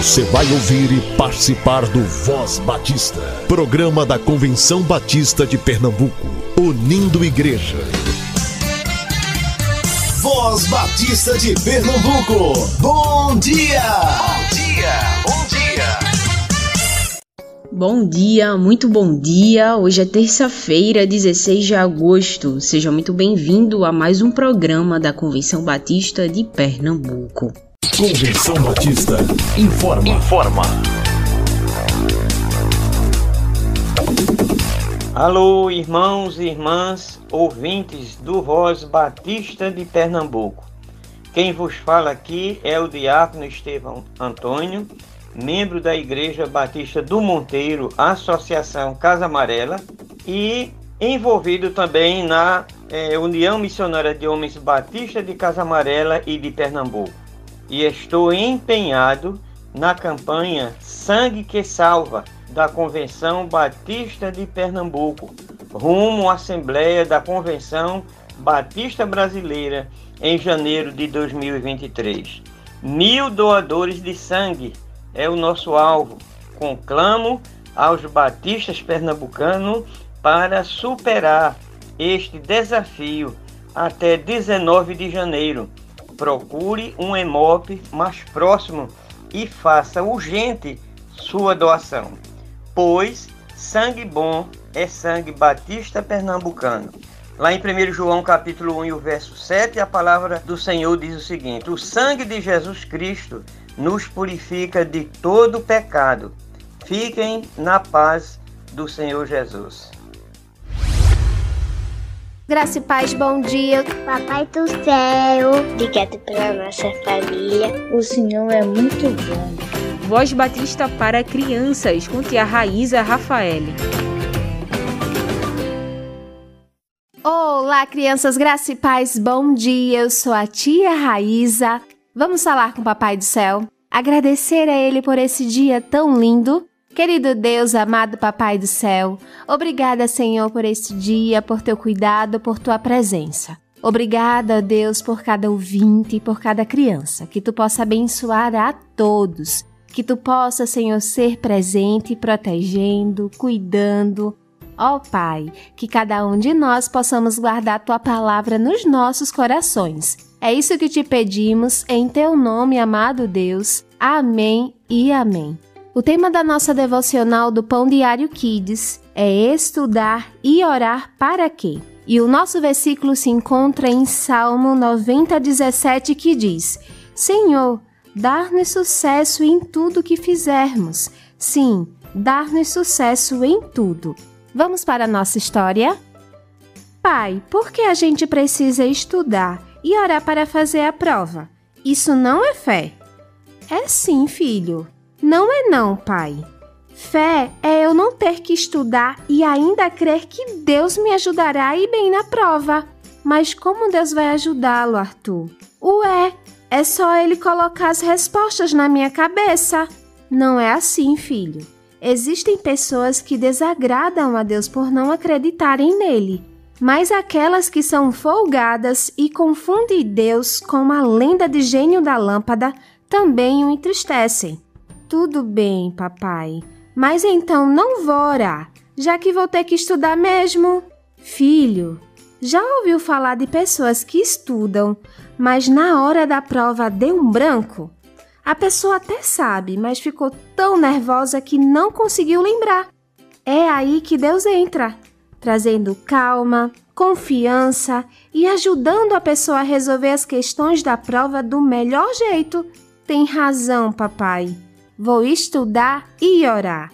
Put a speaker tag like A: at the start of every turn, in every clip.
A: Você vai ouvir e participar do Voz Batista, programa da Convenção Batista de Pernambuco, unindo igreja. Voz Batista de Pernambuco, bom dia! Bom dia, bom
B: dia! Bom dia, muito bom dia. Hoje é terça-feira, 16 de agosto. Seja muito bem-vindo a mais um programa da Convenção Batista de Pernambuco.
A: Convenção Batista informa. Informa.
C: Alô, irmãos e irmãs, ouvintes do Voz Batista de Pernambuco. Quem vos fala aqui é o diácono Estevão Antônio, membro da Igreja Batista do Monteiro, Associação Casa Amarela, e envolvido também na é, União Missionária de Homens Batista de Casa Amarela e de Pernambuco e estou empenhado na campanha Sangue que Salva da Convenção Batista de Pernambuco, rumo à Assembleia da Convenção Batista Brasileira em janeiro de 2023. Mil doadores de sangue é o nosso alvo. Conclamo aos batistas pernambucanos para superar este desafio até 19 de janeiro procure um EMOP mais próximo e faça urgente sua doação, pois sangue bom é sangue batista pernambucano. Lá em 1 João capítulo 1 e o verso 7, a palavra do Senhor diz o seguinte: O sangue de Jesus Cristo nos purifica de todo pecado. Fiquem na paz do Senhor Jesus.
D: Graça e paz, bom dia.
E: Papai do céu, obrigado pela nossa família.
F: O Senhor é muito bom.
B: Voz Batista para crianças, com tia Raíza Rafael.
D: Olá, crianças, graça e paz, bom dia. Eu sou a tia Raíza. Vamos falar com o Papai do Céu, agradecer a Ele por esse dia tão lindo Querido Deus, amado Papai do céu, obrigada, Senhor, por este dia, por teu cuidado, por tua presença. Obrigada, Deus, por cada ouvinte e por cada criança. Que tu possa abençoar a todos. Que tu possa, Senhor, ser presente, protegendo, cuidando. Ó oh, Pai, que cada um de nós possamos guardar tua palavra nos nossos corações. É isso que te pedimos, em teu nome, amado Deus. Amém e amém. O tema da nossa devocional do Pão Diário Kids é estudar e orar para quê? E o nosso versículo se encontra em Salmo 90, 17, que diz: Senhor, dar-nos sucesso em tudo que fizermos. Sim, dar-nos sucesso em tudo. Vamos para a nossa história? Pai, por que a gente precisa estudar e orar para fazer a prova? Isso não é fé. É sim, filho. Não é não, pai. Fé é eu não ter que estudar e ainda crer que Deus me ajudará ir bem na prova. Mas como Deus vai ajudá-lo, Arthur? Ué, é só ele colocar as respostas na minha cabeça. Não é assim, filho. Existem pessoas que desagradam a Deus por não acreditarem nele, mas aquelas que são folgadas e confundem Deus com a lenda de gênio da lâmpada também o entristecem. Tudo bem, papai. Mas então não vou orar, já que vou ter que estudar mesmo. Filho, já ouviu falar de pessoas que estudam, mas na hora da prova deu um branco? A pessoa até sabe, mas ficou tão nervosa que não conseguiu lembrar. É aí que Deus entra, trazendo calma, confiança e ajudando a pessoa a resolver as questões da prova do melhor jeito. Tem razão, papai. Vou estudar e orar.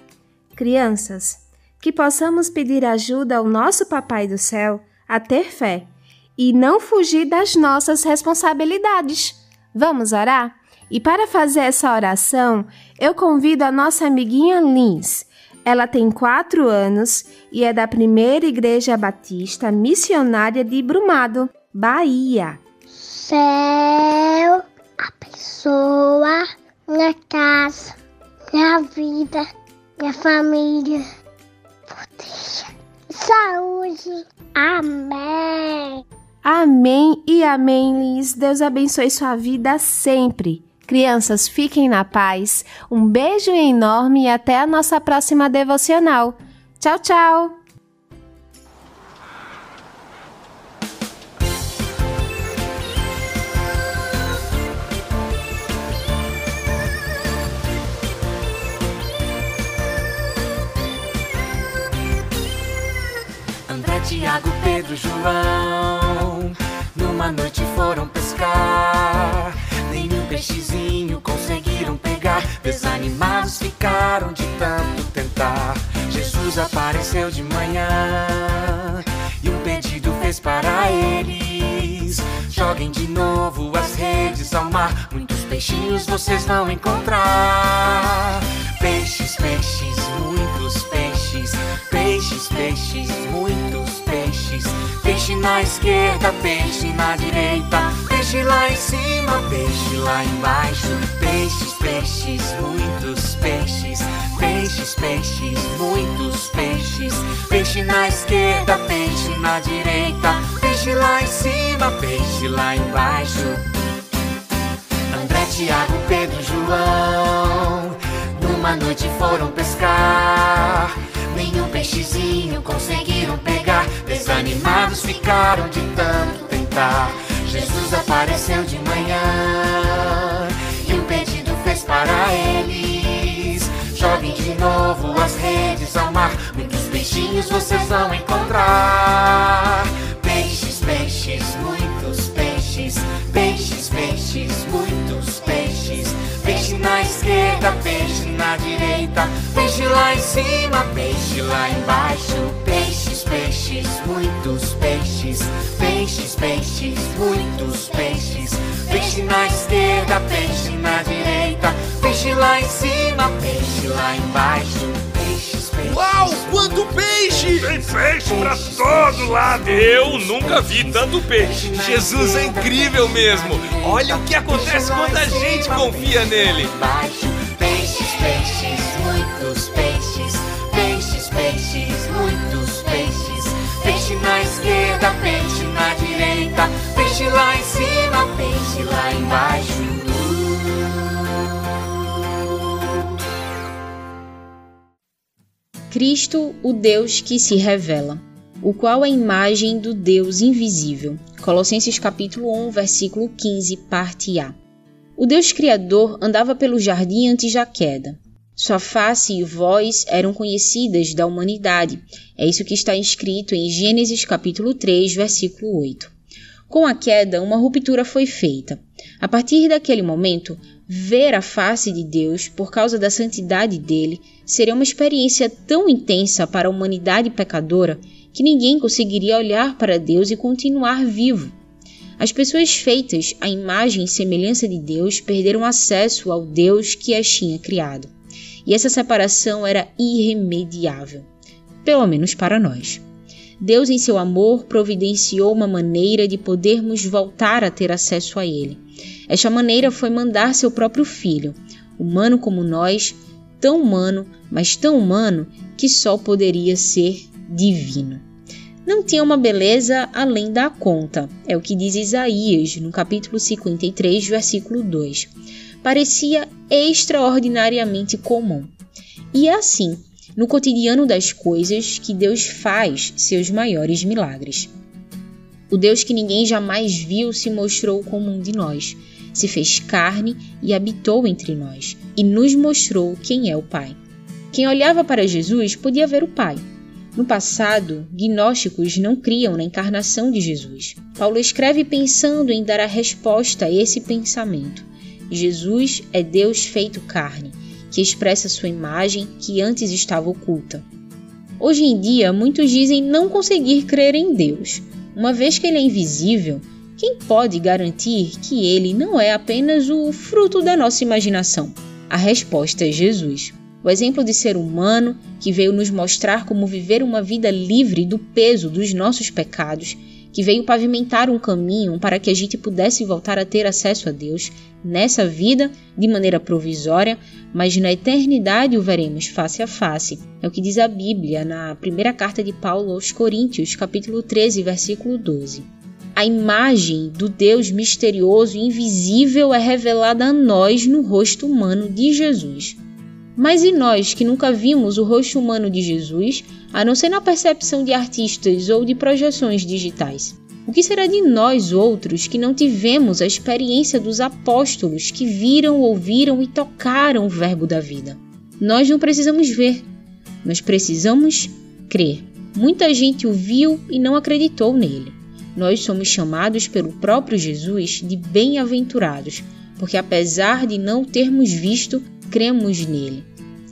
D: Crianças, que possamos pedir ajuda ao nosso Papai do Céu a ter fé e não fugir das nossas responsabilidades. Vamos orar? E para fazer essa oração, eu convido a nossa amiguinha Lins. Ela tem quatro anos e é da primeira Igreja Batista Missionária de Brumado, Bahia.
E: Céu, a pessoa minha casa, minha vida, minha família, saúde. Amém.
D: Amém e amém, Liz. Deus abençoe sua vida sempre. Crianças, fiquem na paz. Um beijo enorme e até a nossa próxima devocional. Tchau, tchau!
G: Tiago, Pedro, João, numa noite foram pescar peixezinho conseguiram pegar. Desanimados ficaram de tanto tentar. Jesus apareceu de manhã e um pedido fez para eles: Joguem de novo as redes ao mar. Muitos peixinhos vocês vão encontrar. Peixes, peixes, na esquerda, peixe na direita Peixe lá em cima, peixe lá embaixo. Peixes, peixes, muitos peixes. Peixes, peixes, muitos peixes. Peixe na esquerda, peixe na direita. Peixe lá em cima, peixe lá embaixo. André, Tiago, Pedro, João. Numa noite foram pescar. Nenhum peixezinho conseguiram pegar. Desanimados ficaram de tanto tentar. Jesus apareceu de manhã e um pedido fez para eles: Joguem de novo as redes ao mar, muitos peixinhos vocês vão encontrar. Peixes, peixes, muitos peixes, peixe lá em cima, peixe lá embaixo. Peixes, peixes, muitos peixes, peixes, peixes, muitos peixes. Peixe na esquerda, peixe na direita, peixe lá em cima, peixe lá embaixo. Peixes, peixes.
H: Uau, quanto peixe!
I: Tem peixe pra todo lado!
H: Eu nunca vi tanto peixe. Jesus é incrível mesmo. Olha o que acontece quando a gente confia nele.
G: Peixes, peixes, esquerda, peixe na direita. Peixe lá em cima, peixe lá embaixo.
B: Cristo, o Deus que se revela, o qual é a imagem do Deus invisível. Colossenses capítulo 1, versículo 15, parte A. O Deus Criador andava pelo jardim antes da queda. Sua face e voz eram conhecidas da humanidade. É isso que está escrito em Gênesis capítulo 3, versículo 8. Com a queda, uma ruptura foi feita. A partir daquele momento, ver a face de Deus por causa da santidade dele seria uma experiência tão intensa para a humanidade pecadora que ninguém conseguiria olhar para Deus e continuar vivo. As pessoas feitas à imagem e semelhança de Deus perderam acesso ao Deus que as tinha criado. E essa separação era irremediável, pelo menos para nós. Deus, em seu amor, providenciou uma maneira de podermos voltar a ter acesso a Ele. Esta maneira foi mandar seu próprio filho, humano como nós, tão humano, mas tão humano que só poderia ser divino. Não tinha uma beleza além da conta, é o que diz Isaías no capítulo 53, versículo 2. Parecia extraordinariamente comum. E é assim, no cotidiano das coisas, que Deus faz seus maiores milagres. O Deus que ninguém jamais viu se mostrou como um de nós, se fez carne e habitou entre nós, e nos mostrou quem é o Pai. Quem olhava para Jesus podia ver o Pai. No passado, gnósticos não criam na encarnação de Jesus. Paulo escreve pensando em dar a resposta a esse pensamento. Jesus é Deus feito carne, que expressa sua imagem que antes estava oculta. Hoje em dia, muitos dizem não conseguir crer em Deus, uma vez que ele é invisível, quem pode garantir que ele não é apenas o fruto da nossa imaginação? A resposta é Jesus. O exemplo de ser humano que veio nos mostrar como viver uma vida livre do peso dos nossos pecados, que veio pavimentar um caminho para que a gente pudesse voltar a ter acesso a Deus nessa vida de maneira provisória, mas na eternidade o veremos face a face. É o que diz a Bíblia na primeira carta de Paulo aos Coríntios, capítulo 13, versículo 12. A imagem do Deus misterioso e invisível é revelada a nós no rosto humano de Jesus. Mas e nós que nunca vimos o rosto humano de Jesus, a não ser na percepção de artistas ou de projeções digitais? O que será de nós outros que não tivemos a experiência dos apóstolos que viram, ouviram e tocaram o Verbo da vida? Nós não precisamos ver, nós precisamos crer. Muita gente o viu e não acreditou nele. Nós somos chamados pelo próprio Jesus de bem-aventurados, porque apesar de não termos visto, cremos nele.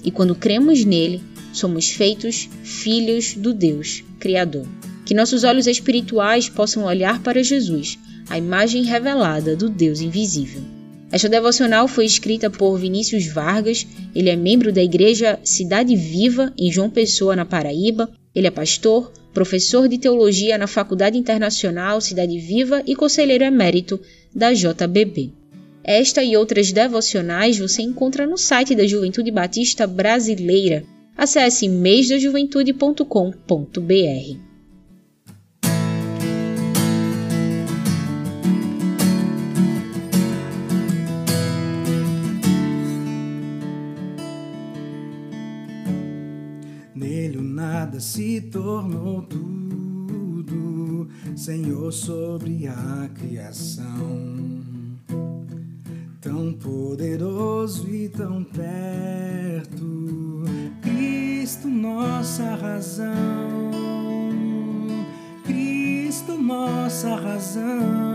B: E quando cremos nele, somos feitos filhos do Deus Criador. Que nossos olhos espirituais possam olhar para Jesus, a imagem revelada do Deus invisível. Esta devocional foi escrita por Vinícius Vargas, ele é membro da Igreja Cidade Viva, em João Pessoa, na Paraíba. Ele é pastor, professor de teologia na Faculdade Internacional Cidade Viva e conselheiro emérito da JBB. Esta e outras devocionais você encontra no site da Juventude Batista Brasileira. Acesse mêsdajuventude.com.br.
J: Nele o nada se tornou tudo, Senhor sobre a criação poderoso e tão perto, Cristo, nossa razão, Cristo, nossa razão.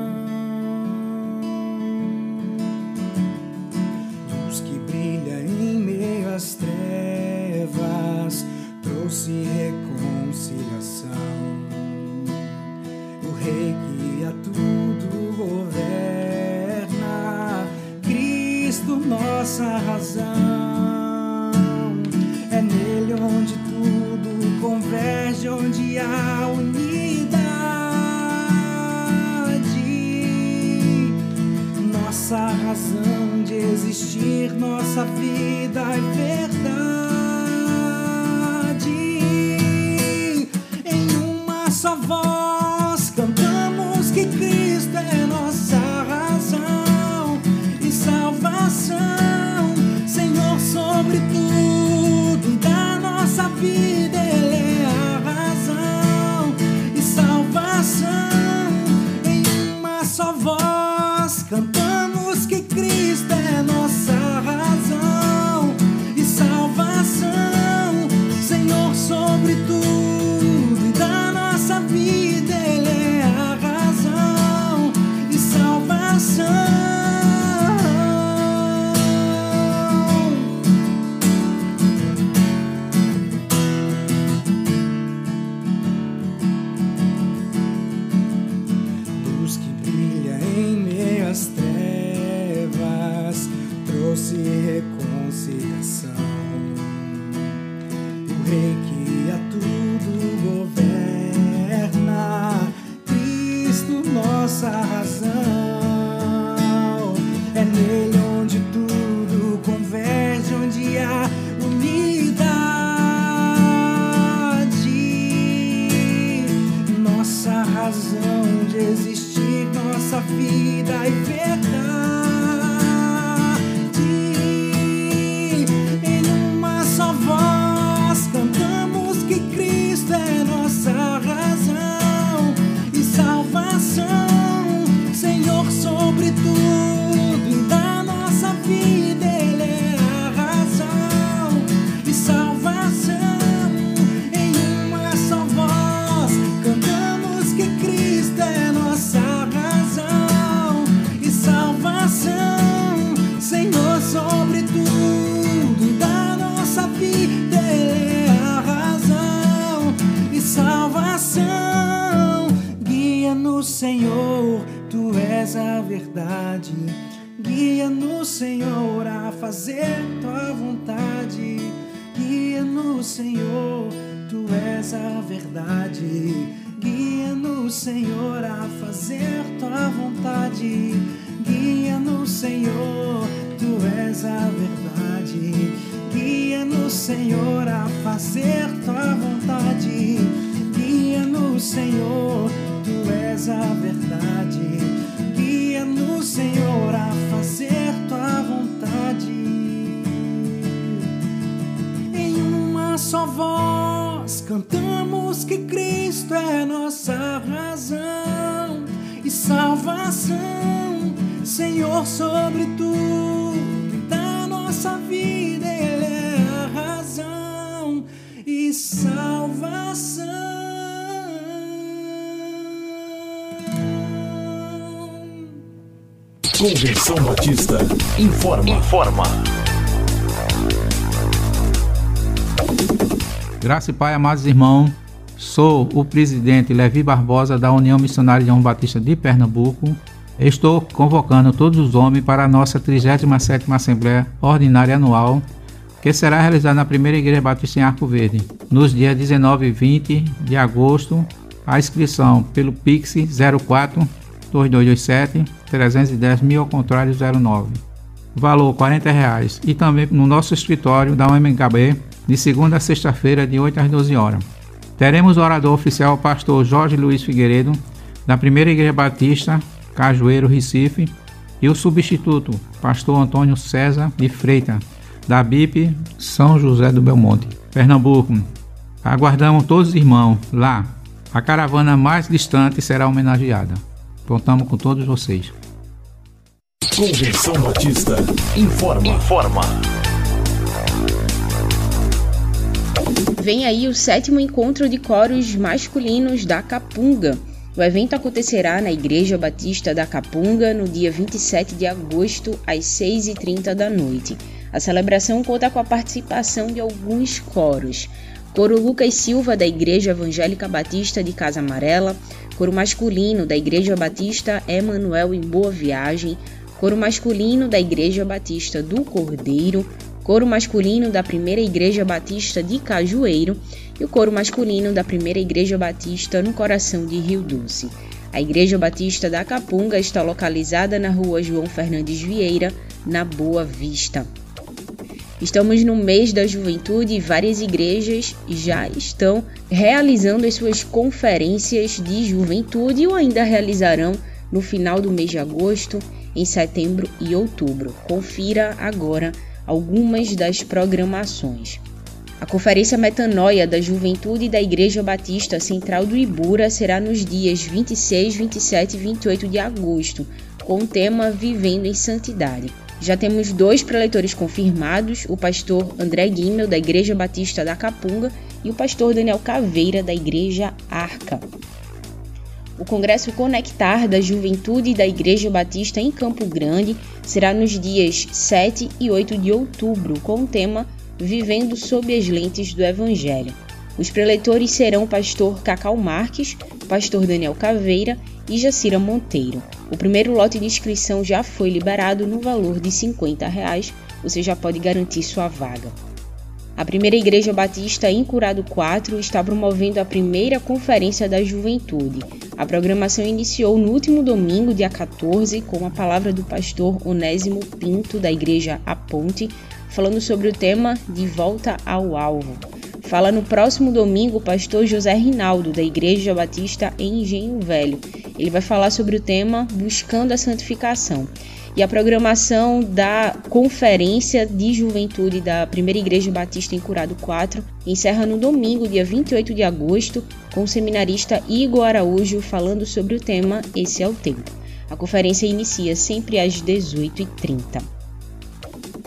J: És a verdade. Guia-nos, Senhor, a fazer Tua vontade. Guia-nos, Senhor, Tu és a verdade. Guia-nos, Senhor, a fazer Tua vontade. Guia-nos, Senhor, Tu és a verdade. Guia-nos, Senhor, a fazer Tua vontade. Guia-nos, Senhor, Tu és a verdade. Ensina-nos, Senhor, a fazer tua vontade. Em uma só voz cantamos que Cristo é nossa razão e salvação, Senhor, sobre tu.
A: Convenção Batista informa. Informa.
K: Graça e Pai, amados irmãos, sou o presidente Levi Barbosa da União Missionária de João Batista de Pernambuco. Estou convocando todos os homens para a nossa 37ª Assembleia Ordinária Anual, que será realizada na Primeira Igreja Batista em Arco Verde, nos dias 19 e 20 de agosto. A inscrição pelo Pix 04 2227 310 mil ao contrário 09. Valor 40 reais. E também no nosso escritório da UMKB de segunda a sexta-feira, de 8 às 12 horas. Teremos o orador oficial, o pastor Jorge Luiz Figueiredo, da Primeira Igreja Batista, Cajueiro, Recife, e o substituto, pastor Antônio César de Freitas, da BIP São José do Belmonte, Pernambuco. Aguardamos todos os irmãos lá. A caravana mais distante será homenageada. Contamos com todos vocês.
A: Convenção Batista informa. Informa.
B: Vem aí o sétimo encontro de coros masculinos da Capunga. O evento acontecerá na Igreja Batista da Capunga no dia 27 de agosto, às 6h30 da noite. A celebração conta com a participação de alguns coros. Coro Lucas Silva, da Igreja Evangélica Batista de Casa Amarela, coro masculino da Igreja Batista Emanuel em Boa Viagem, coro masculino da Igreja Batista do Cordeiro, coro masculino da Primeira Igreja Batista de Cajueiro e o coro masculino da Primeira Igreja Batista no coração de Rio Doce. A Igreja Batista da Capunga está localizada na rua João Fernandes Vieira, na Boa Vista. Estamos no mês da juventude e várias igrejas já estão realizando as suas conferências de juventude ou ainda realizarão no final do mês de agosto, em setembro e outubro. Confira agora algumas das programações. A Conferência Metanoia da Juventude da Igreja Batista Central do Ibura será nos dias 26, 27 e 28 de agosto, com o tema Vivendo em Santidade. Já temos dois preletores confirmados, o pastor André Guimel, da Igreja Batista da Capunga, e o pastor Daniel Caveira, da Igreja Arca. O Congresso Conectar da Juventude da Igreja Batista em Campo Grande será nos dias 7 e 8 de outubro, com o tema Vivendo sob as lentes do Evangelho. Os preletores serão o pastor Cacau Marques, pastor Daniel Caveira e Jacira Monteiro. O primeiro lote de inscrição já foi liberado no valor de 50 reais. Você já pode garantir sua vaga. A Primeira Igreja Batista em Curado 4 está promovendo a primeira Conferência da Juventude. A programação iniciou no último domingo, dia 14, com a palavra do pastor Onésimo Pinto, da Igreja A Ponte, falando sobre o tema De Volta ao Alvo. Fala no próximo domingo o pastor José Rinaldo, da Igreja Batista em Engenho Velho. Ele vai falar sobre o tema Buscando a Santificação e a programação da Conferência de Juventude da Primeira Igreja Batista em Curado 4 encerra no domingo, dia 28 de agosto, com o seminarista Igor Araújo falando sobre o tema Esse é o Tempo. A conferência inicia sempre às 18h30.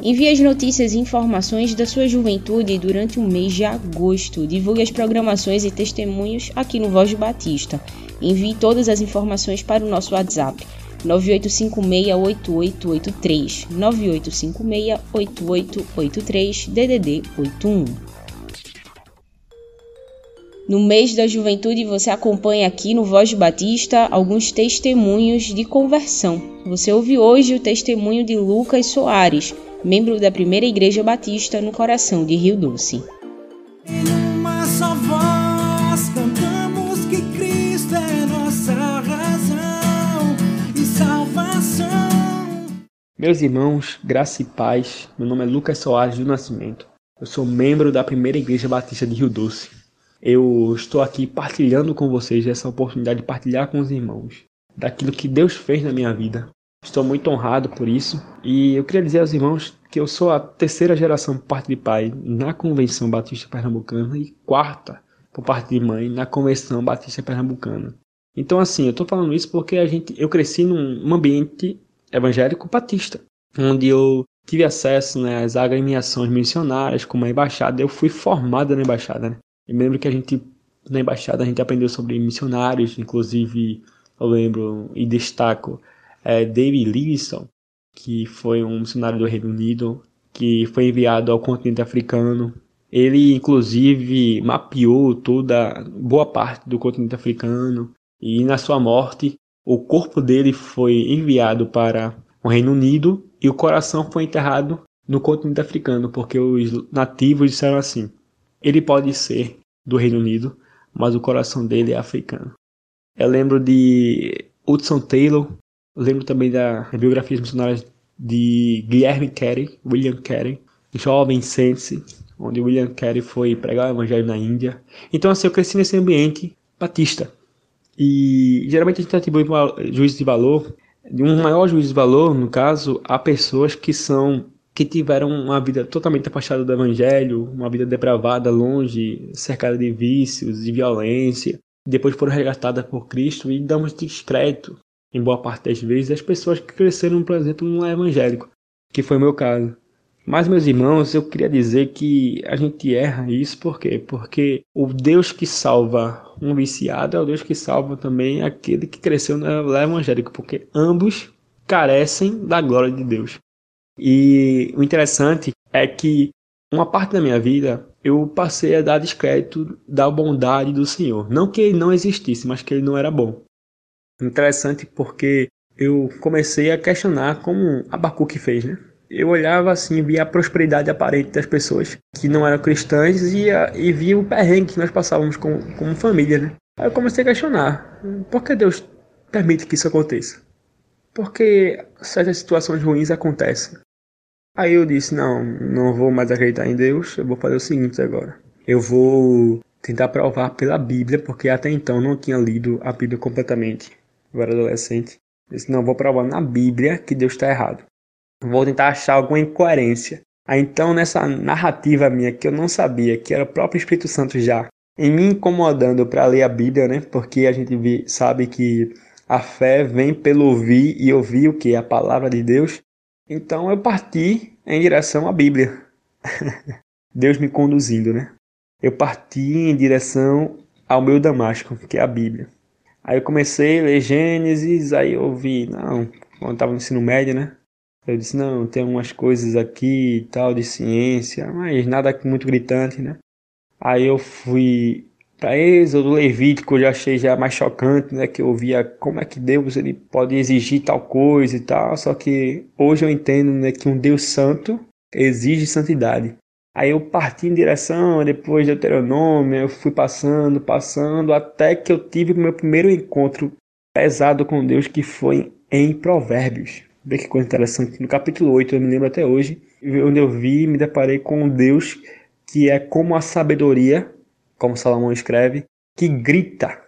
B: Envie as notícias e informações da sua juventude durante o mês de agosto. Divulgue as programações e testemunhos aqui no Voz Batista. Envie todas as informações para o nosso WhatsApp 98568883 98568883 DDD 81. No mês da juventude, você acompanha aqui no Voz Batista alguns testemunhos de conversão. Você ouve hoje o testemunho de Lucas Soares, membro da Primeira Igreja Batista no coração de Rio Doce.
J: Uma só voz cantamos que Cristo é nossa razão e salvação.
L: Meus irmãos, graça e paz, meu nome é Lucas Soares do Nascimento. Eu sou membro da Primeira Igreja Batista de Rio Doce. Eu estou aqui partilhando com vocês essa oportunidade de partilhar com os irmãos daquilo que Deus fez na minha vida, Estou muito honrado por isso. E eu queria dizer aos irmãos que eu sou a terceira geração por parte de pai na Convenção Batista Pernambucana e quarta por parte de mãe na Convenção Batista Pernambucana. Então, assim, eu estou falando isso porque a gente, eu cresci num ambiente evangélico batista, onde eu tive acesso né, às agremiações missionárias, como a embaixada. Eu fui formado na embaixada. Né? Eu lembro que a gente, na embaixada, a gente aprendeu sobre missionários, inclusive, eu lembro e destaco é, David Livingstone, que foi um missionário do Reino Unido, que foi enviado ao continente africano. Ele, inclusive, mapeou toda boa parte do continente africano e, na sua morte, o corpo dele foi enviado para o Reino Unido e o coração foi enterrado no continente africano, porque os nativos disseram assim: ele pode ser do Reino Unido, mas o coração dele é africano. Eu lembro de Hudson Taylor, lembro também da biografias missionárias de Guilherme Carey, William Carey, jovem sense, onde William Carey foi pregar o evangelho na Índia. Então assim, eu cresci nesse ambiente batista. E geralmente a gente atribui juízo de valor, um maior juízo de valor, no caso, a pessoas que são que tiveram uma vida totalmente afastada do evangelho, uma vida depravada, longe, cercada de vícios, de violência, depois foram resgatadas por Cristo e damos descrédito em boa parte das vezes, as pessoas que cresceram, por exemplo, no evangélico, que foi o meu caso. Mas, meus irmãos, eu queria dizer que a gente erra isso por quê? Porque o Deus que salva um viciado é o Deus que salva também aquele que cresceu no evangélico, porque ambos carecem da glória de Deus. E o interessante é que uma parte da minha vida eu passei a dar descrédito da bondade do Senhor. Não que ele não existisse, mas que ele não era bom. Interessante porque eu comecei a questionar como Abacuque fez, né? Eu olhava assim, via a prosperidade aparente das pessoas que não eram cristãs e, e via o perrengue que nós passávamos como, como família, né? Aí eu comecei a questionar, por que Deus permite que isso aconteça? Por que certas situações ruins acontecem? Aí eu disse, não, não vou mais acreditar em Deus, eu vou fazer o seguinte agora. Eu vou tentar provar pela Bíblia, porque até então não tinha lido a Bíblia completamente eu era adolescente. disse, não, vou provar na Bíblia que Deus está errado. Vou tentar achar alguma incoerência. Aí então, nessa narrativa minha que eu não sabia, que era o próprio Espírito Santo já, em me incomodando para ler a Bíblia, né? Porque a gente sabe que a fé vem pelo ouvir e ouvir o que? A palavra de Deus. Então eu parti em direção à Bíblia. Deus me conduzindo, né? Eu parti em direção ao meu Damasco, que é a Bíblia. Aí eu comecei a ler Gênesis, aí eu vi, não, quando eu tava no ensino médio, né? Eu disse, não, tem umas coisas aqui e tal de ciência, mas nada muito gritante, né? Aí eu fui para Êxodo, Levítico, eu já achei já mais chocante, né? Que eu via como é que Deus ele pode exigir tal coisa e tal, só que hoje eu entendo né, que um Deus santo exige santidade. Aí eu parti em direção, depois de Deuteronômio, eu fui passando, passando, até que eu tive meu primeiro encontro pesado com Deus, que foi em Provérbios. Vê que coisa interessante. No capítulo 8, eu me lembro até hoje, onde eu vi e me deparei com um Deus que é como a sabedoria, como Salomão escreve, que grita,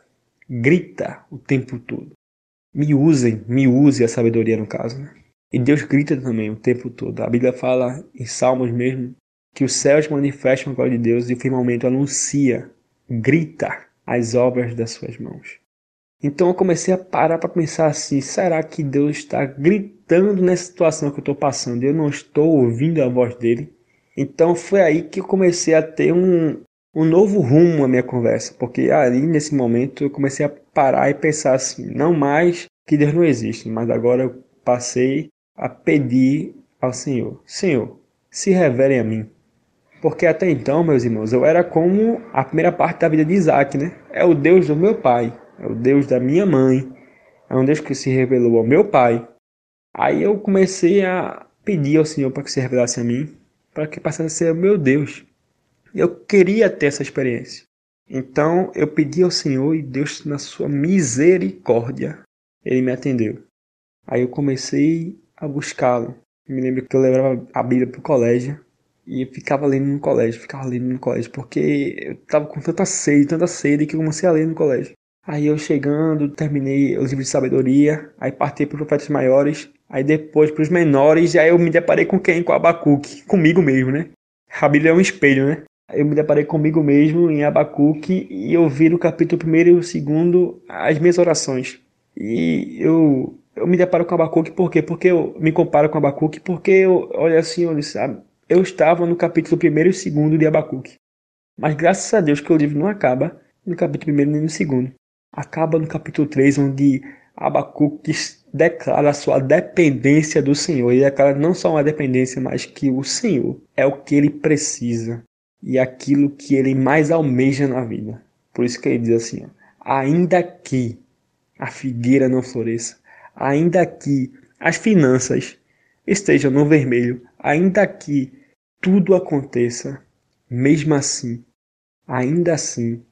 L: grita o tempo todo. Me usem, me use a sabedoria no caso. Né? E Deus grita também o tempo todo. A Bíblia fala em Salmos mesmo que os céus manifestam a glória de Deus e o firmamento anuncia, grita as obras das suas mãos. Então eu comecei a parar para pensar assim: será que Deus está gritando nessa situação que eu estou passando? Eu não estou ouvindo a voz dele. Então foi aí que eu comecei a ter um, um novo rumo à minha conversa, porque ali nesse momento eu comecei a parar e pensar assim: não mais que Deus não existe, mas agora eu passei a pedir ao Senhor: Senhor, se revele a mim. Porque até então, meus irmãos, eu era como a primeira parte da vida de Isaac, né? É o Deus do meu pai, é o Deus da minha mãe, é um Deus que se revelou ao meu pai. Aí eu comecei a pedir ao Senhor para que se revelasse a mim, para que passasse a ser o meu Deus. Eu queria ter essa experiência. Então eu pedi ao Senhor e Deus, na sua misericórdia, ele me atendeu. Aí eu comecei a buscá-lo. Me lembro que eu levava a Bíblia para o colégio e ficava lendo no colégio, ficava lendo no colégio, porque eu tava com tanta sede, tanta sede que eu comecei a ler no colégio. Aí eu chegando, terminei os livros de sabedoria, aí parti para profetas maiores, Aí depois para os menores, aí eu me deparei com quem? Com Abacuque, comigo mesmo, né? A é um espelho, né? Eu me deparei comigo mesmo em Abacuque e eu vi no capítulo 1 e o 2 as minhas orações. E eu, eu me deparo com Abacuque por quê? Porque eu me comparo com Abacuque porque eu, olha assim, eu, eu estava no capítulo 1 e 2 de Abacuque. Mas graças a Deus que o livro não acaba no capítulo 1 nem no 2. Acaba no capítulo 3, onde Abacuque declara sua dependência do Senhor. E declara não só uma dependência, mas que o Senhor é o que ele precisa e aquilo que ele mais almeja na vida. Por isso que ele diz assim: ó, ainda que a figueira não floresça, ainda que as finanças estejam no vermelho, ainda que tudo aconteça, mesmo assim, ainda assim,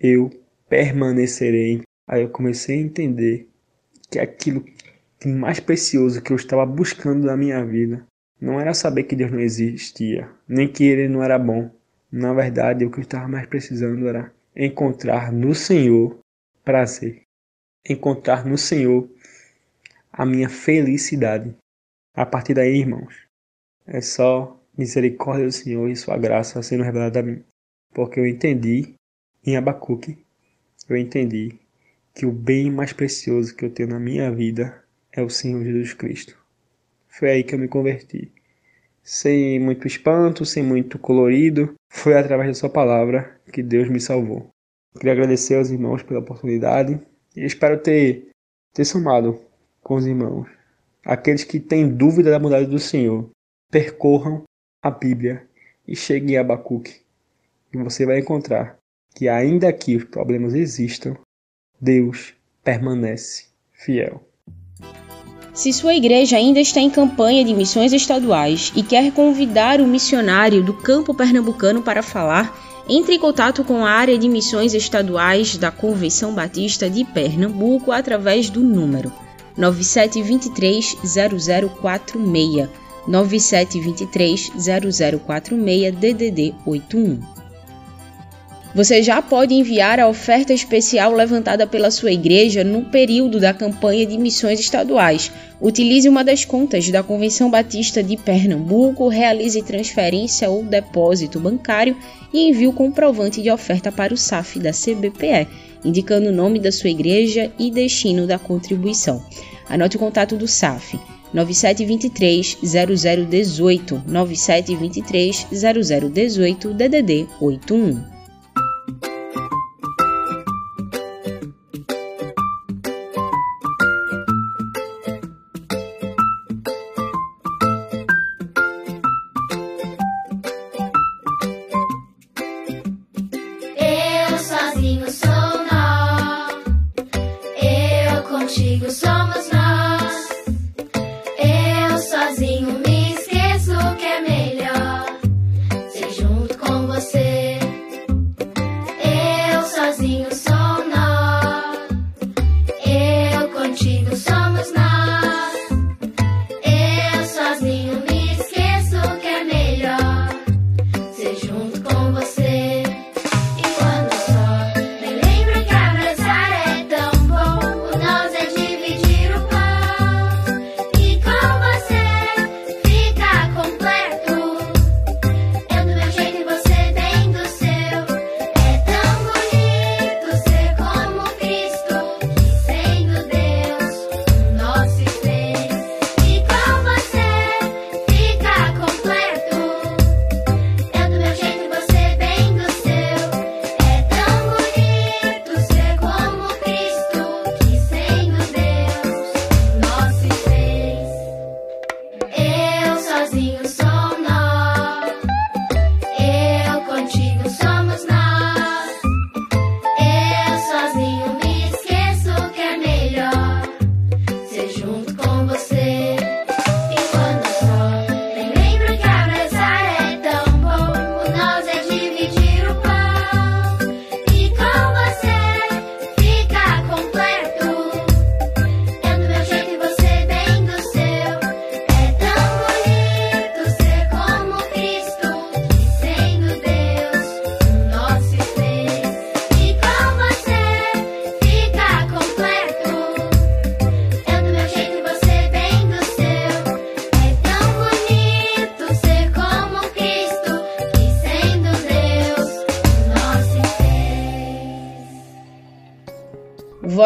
L: eu permanecerei. Aí eu comecei a entender que aquilo mais precioso que eu estava buscando na minha vida não era saber que Deus não existia, nem que Ele não era bom. Na verdade, o que eu estava mais precisando era encontrar no Senhor prazer, encontrar no Senhor a minha felicidade. A partir daí, irmãos, é só misericórdia do Senhor e sua graça sendo revelada a mim. Porque eu entendi em Abacuque, eu entendi que o bem mais precioso que eu tenho na minha vida é o Senhor Jesus Cristo. Foi aí que eu me converti. Sem muito espanto, sem muito colorido, foi através da Sua palavra que Deus me salvou. Queria agradecer aos irmãos pela oportunidade e espero ter, ter somado com os irmãos. Aqueles que têm dúvida da bondade do Senhor, percorram a Bíblia e cheguem a Abacuque. E você vai encontrar que, ainda que os problemas existam, Deus permanece fiel.
B: Se sua igreja ainda está em campanha de missões estaduais e quer convidar o missionário do campo pernambucano para falar, entre em contato com a área de missões estaduais da Convenção Batista de Pernambuco através do número 9723 0046 9723 0046 DDD 81. Você já pode enviar a oferta especial levantada pela sua igreja no período da campanha de missões estaduais. Utilize uma das contas da Convenção Batista de Pernambuco, realize transferência ou depósito bancário e envie o comprovante de oferta para o SAF da CBPE, indicando o nome da sua igreja e destino da contribuição. Anote o contato do SAF. 9723 0018 9723 0018 DDD 81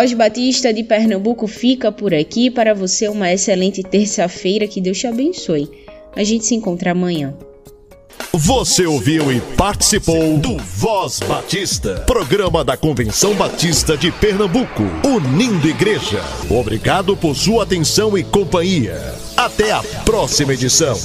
B: Voz Batista de Pernambuco fica por aqui. Para você, uma excelente terça-feira. Que Deus te abençoe. A gente se encontra amanhã.
A: Você ouviu e participou do Voz Batista, programa da Convenção Batista de Pernambuco, unindo igreja. Obrigado por sua atenção e companhia. Até a próxima edição.